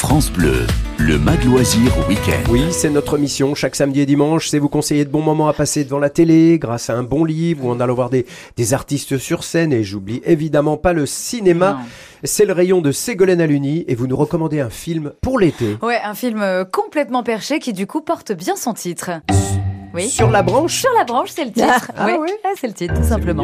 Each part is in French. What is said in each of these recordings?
France Bleu, le Mag Loisir Week-end. Oui, c'est notre mission. Chaque samedi et dimanche, c'est vous conseiller de bons moments à passer devant la télé, grâce à un bon livre ou en allant voir des, des artistes sur scène. Et j'oublie évidemment pas le cinéma. C'est le rayon de Ségolène Aluni et vous nous recommandez un film pour l'été. Ouais, un film euh, complètement perché qui du coup porte bien son titre. Oui. Sur la branche Sur la branche, c'est le titre. Ah, oui, oui. ah, c'est le titre, tout simplement.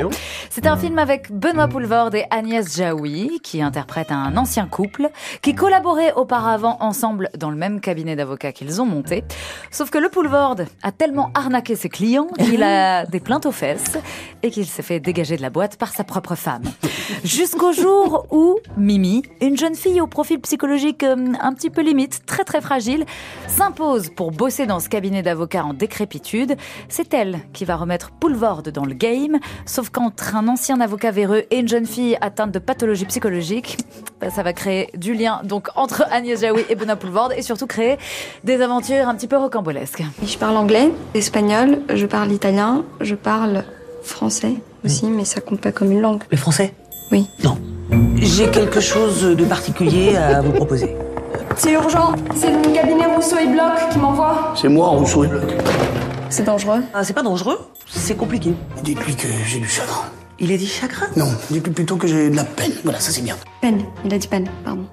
C'est un film avec Benoît Poulvord et Agnès Jaoui, qui interprètent un ancien couple, qui collaboraient auparavant ensemble dans le même cabinet d'avocats qu'ils ont monté. Sauf que le Poulvord a tellement arnaqué ses clients qu'il a des plaintes aux fesses et qu'il s'est fait dégager de la boîte par sa propre femme. Jusqu'au jour où Mimi, une jeune fille au profil psychologique euh, un petit peu limite, très très fragile, s'impose pour bosser dans ce cabinet d'avocats en décrépitude. C'est elle qui va remettre Poulvord dans le game, sauf qu'entre un ancien avocat véreux et une jeune fille atteinte de pathologie psychologique, bah, ça va créer du lien donc entre Agnès Jaoui et Benoît Poulvord et surtout créer des aventures un petit peu rocambolesques. Je parle anglais, espagnol, je parle italien, je parle français aussi, mais ça compte pas comme une langue. Le français? Oui. Non. J'ai quelque chose de particulier à vous proposer. C'est urgent, c'est le cabinet Rousseau et Bloch qui m'envoie. C'est moi, Rousseau et Bloch. C'est dangereux? Ah, c'est pas dangereux, c'est compliqué. Dites-lui que j'ai du chagrin. Il a dit chagrin? Non, dites-lui plutôt que j'ai de la peine. Voilà, ça c'est bien. Peine, il a dit peine, pardon.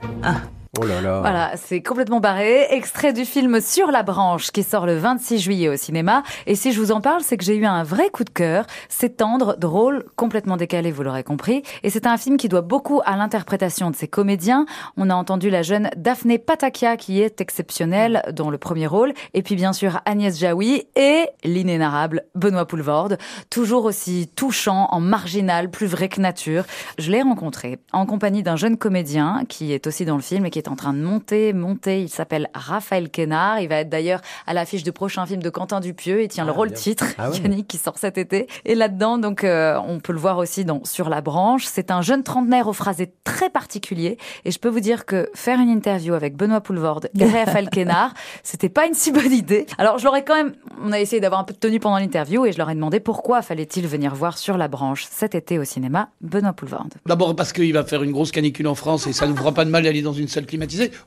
Oh là là. Voilà, c'est complètement barré. Extrait du film Sur la branche qui sort le 26 juillet au cinéma. Et si je vous en parle, c'est que j'ai eu un vrai coup de cœur. C'est tendre, drôle, complètement décalé, vous l'aurez compris. Et c'est un film qui doit beaucoup à l'interprétation de ses comédiens. On a entendu la jeune Daphné Patakia qui est exceptionnelle dans le premier rôle. Et puis bien sûr Agnès Jaoui et l'inénarrable Benoît Poulvord. Toujours aussi touchant, en marginal, plus vrai que nature. Je l'ai rencontré en compagnie d'un jeune comédien qui est aussi dans le film et qui est en train de monter, monter. Il s'appelle Raphaël Quénard. Il va être d'ailleurs à l'affiche du prochain film de Quentin Dupieux. Il tient le rôle bien. titre, Ah ouais. Yannick, qui sort cet été. Et là-dedans, donc, euh, on peut le voir aussi dans Sur la branche. C'est un jeune trentenaire au phrasé très particulier. Et je peux vous dire que faire une interview avec Benoît Poulvord et Raphaël Quénard, c'était pas une si bonne idée. Alors, je leur ai quand même, on a essayé d'avoir un peu de tenue pendant l'interview et je leur ai demandé pourquoi fallait-il venir voir Sur la branche cet été au cinéma Benoît Poulvord. D'abord parce qu'il va faire une grosse canicule en France et ça ne vous fera pas de mal d'aller dans une salle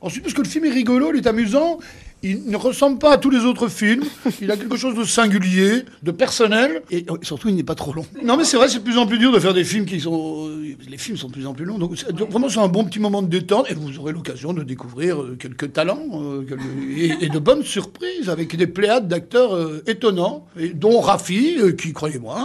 Ensuite parce que le film est rigolo, il est amusant. Il ne ressemble pas à tous les autres films. Il a quelque chose de singulier, de personnel, et euh, surtout il n'est pas trop long. Non mais c'est vrai, c'est de plus en plus dur de faire des films qui sont... euh, Les films sont de plus en plus longs. Donc vraiment c'est un bon petit moment de détente et vous aurez l'occasion de découvrir euh, quelques talents euh, quelques- et, et de bonnes surprises avec des pléiades d'acteurs euh, étonnants, et dont Rafi, euh, qui croyez-moi,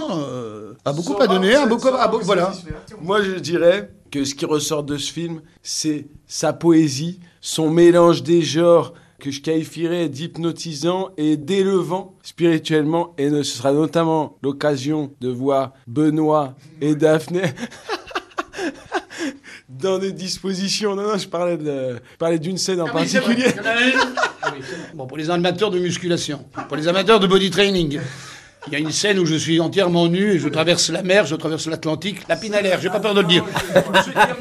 a beaucoup à donner, a beaucoup, beaucoup- voilà. Moi, je dirais que ce qui ressort de ce film, c'est sa poésie, son mélange des genres que je qualifierais d'hypnotisant et d'élevant spirituellement. Et ce sera notamment l'occasion de voir Benoît et Daphné dans des dispositions. Non, non, je parlais de, je parlais d'une scène en Ah particulier. Ah oui. Bon, pour les amateurs de musculation, pour les amateurs de body training, il y a une scène où je suis entièrement nu et je traverse la mer, je traverse l'Atlantique, la l'air, j'ai pas peur de le dire.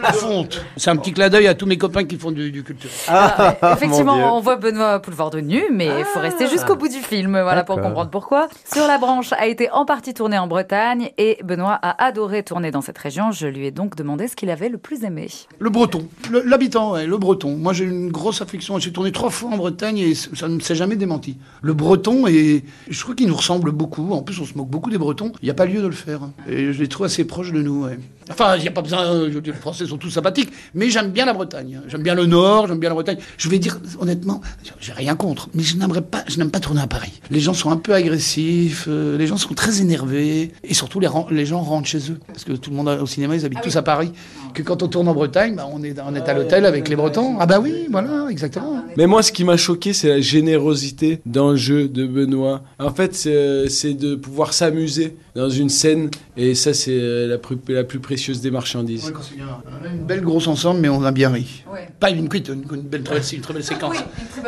La fonte. C'est un petit clin d'œil à tous mes copains qui font du, du culture. Ah, Dieu. Effectivement, on voit Benoît Poulvord nu, mais il faut rester jusqu'au bout du film, voilà, pour comprendre pourquoi. Sur la branche a été en partie tourné en Bretagne et Benoît a adoré tourner dans cette région. Je lui ai donc demandé ce qu'il avait le plus aimé. Le breton, l'habitant, ouais, le breton. Moi j'ai une grosse affection, j'ai tourné trois fois en Bretagne et ça ne s'est jamais démenti. Le breton, et je trouve qu'il nous ressemble beaucoup, en plus on se moque beaucoup des bretons, il n'y a pas lieu de le faire. Et je les trouve assez proches de nous. Enfin, il n'y a pas besoin, euh, je les Français sont tous sympathiques, mais j'aime bien la Bretagne. J'aime bien le Nord, j'aime bien la Bretagne. Je vais dire honnêtement, j'ai rien contre, mais je n'aimerais pas, je n'aime pas tourner à Paris. Les gens sont un peu agressifs, euh, les gens sont très énervés, et surtout les, gens rentrent chez eux. Parce que tout le monde au cinéma, ils habitent tous à Paris. Que quand on tourne en Bretagne, bah, on, est, on est à l'hôtel avec les Bretons. Ah bah oui, voilà, exactement. Mais moi, ce qui m'a choqué, c'est la générosité dans le jeu de Benoît. En fait, c'est c'est de pouvoir s'amuser dans une scène, et ça, c'est euh, la, plus- la plus précieuse des marchandises. Ouais, quand c'est bien. On a une belle grosse ensemble, mais on a bien ri. Ouais. Pas une cuite, une, une belle, très, belle- une très belle séquence.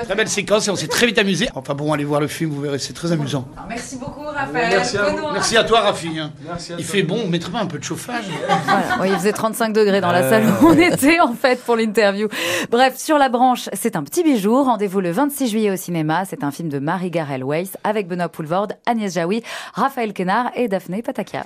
très belle séquence et on s'est très vite amusé. Enfin bon, allez voir le film, vous verrez, c'est très amusant. Merci beaucoup, Raphaël. Merci à vous. Benoît. Merci à toi, Rafi. hein. Merci à Il toi. fait bon, on mettrait pas un peu de chauffage Voilà. Ouais, il faisait 35 degrés dans la Euh. salle où on était, en fait, pour l'interview. Bref, sur la branche, c'est un petit bijou. Rendez-vous le 26 juillet au cinéma. C'est un film de Marie Garel Weiss avec Benoît Poulvord, Agnès Jaoui, Raphaël Quénard et Daphné Patakia.